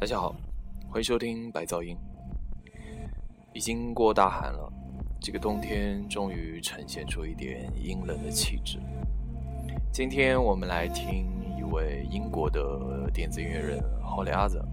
大家好，欢迎收听白噪音。已经过大寒了，这个冬天终于呈现出一点阴冷的气质。今天我们来听一位英国的电子音乐人 Holly Other，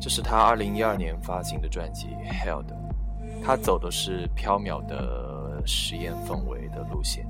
这是他2012年发行的专辑《Held》，他走的是飘渺的实验氛围的路线。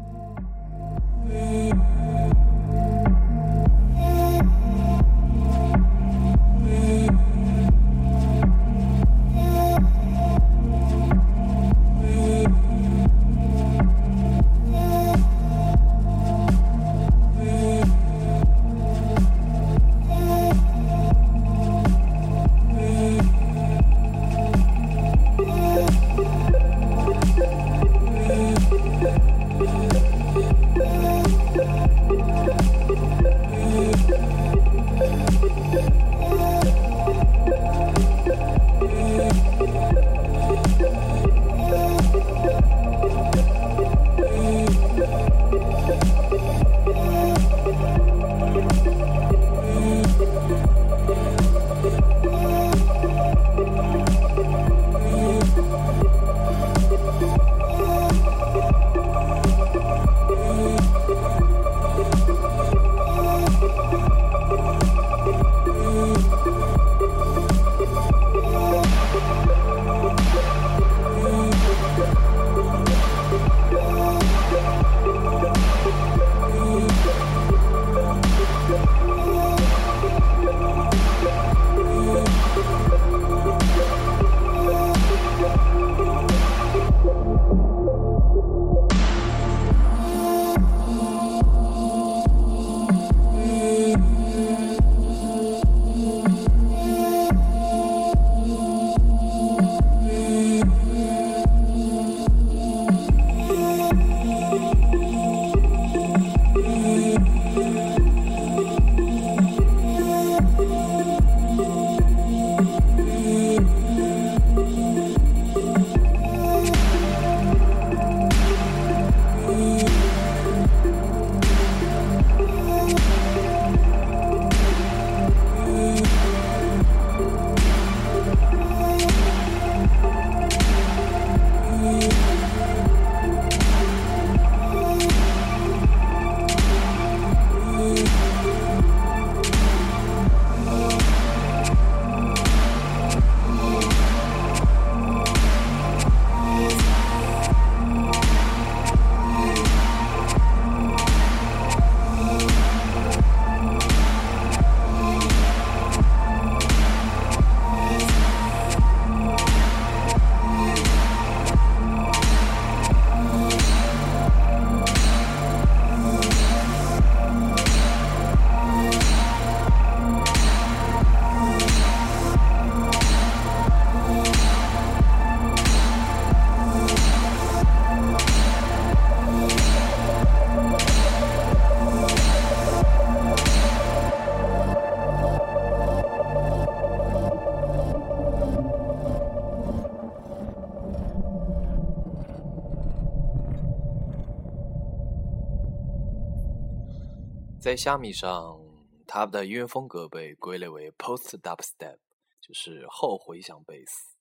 在虾米上，他的音乐风格被归类为 Post Dubstep，就是后回响贝斯。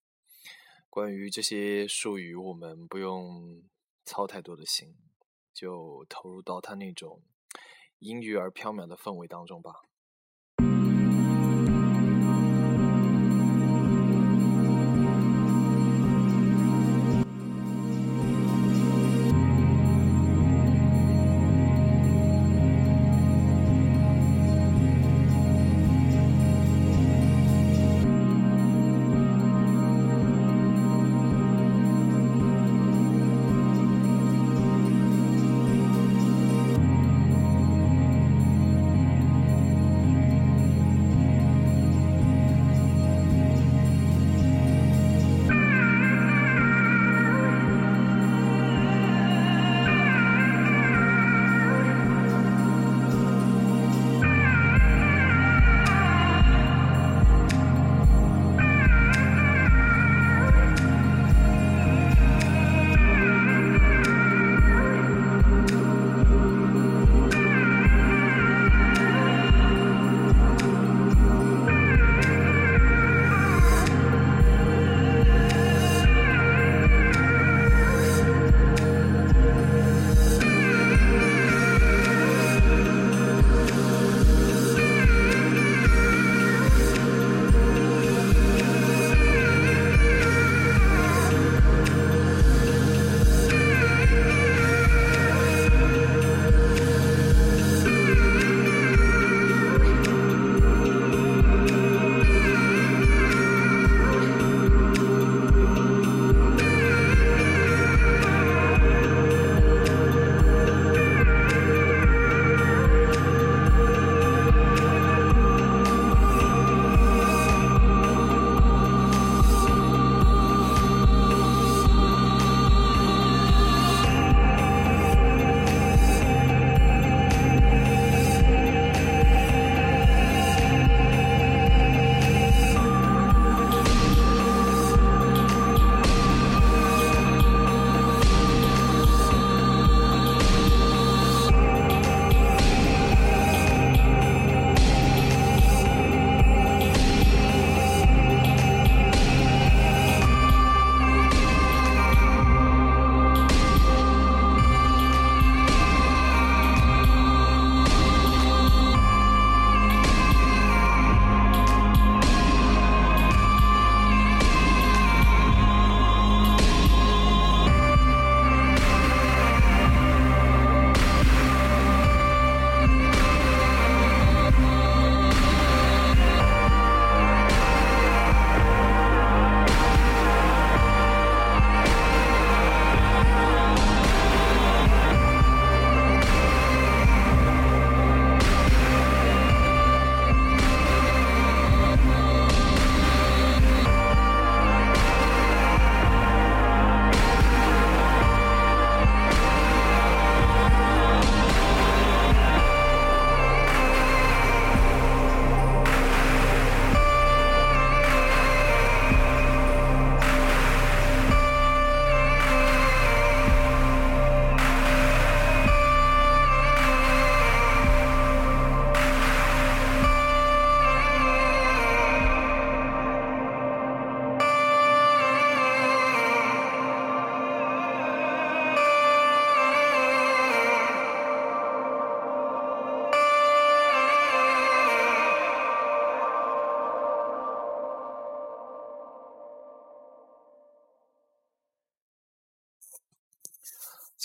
关于这些术语，我们不用操太多的心，就投入到他那种阴郁而飘渺的氛围当中吧。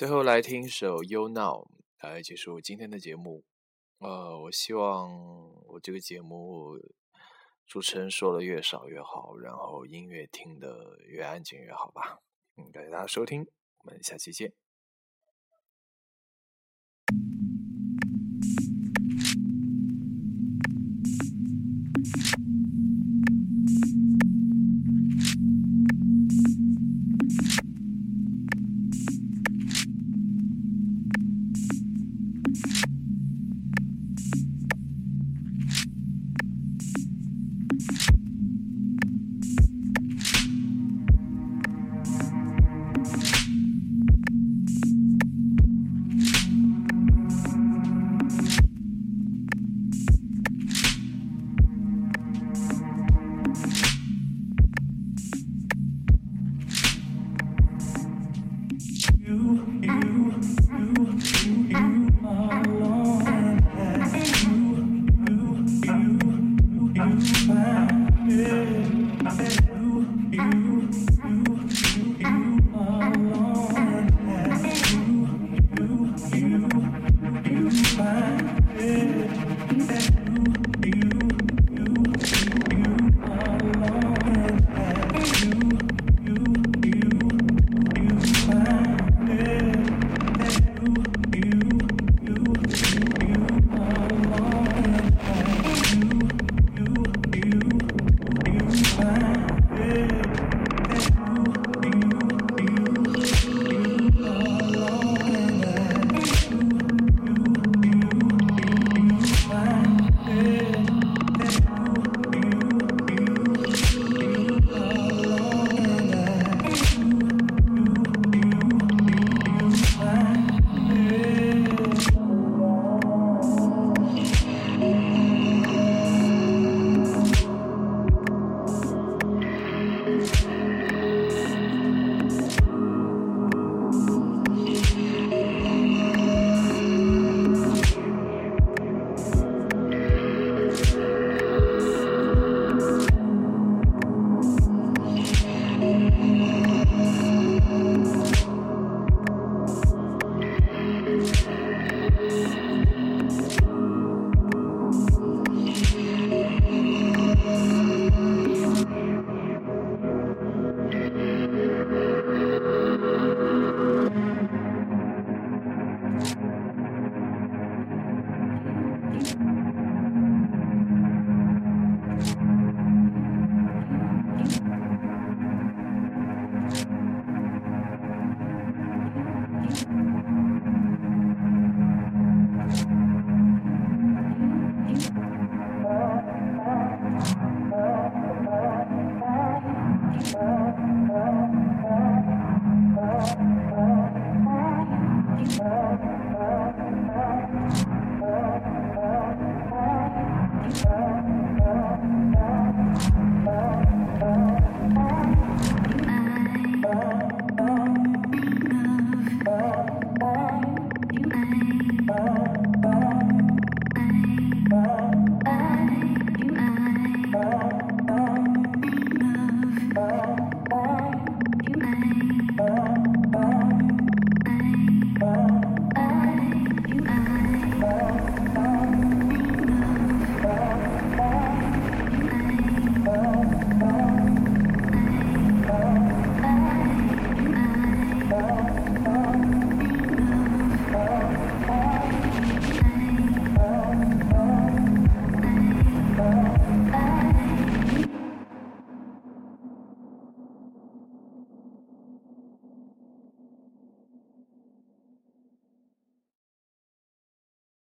最后来听一首《You Now》来结束今天的节目。呃，我希望我这个节目主持人说的越少越好，然后音乐听的越安静越好吧。嗯，感谢大家收听，我们下期见。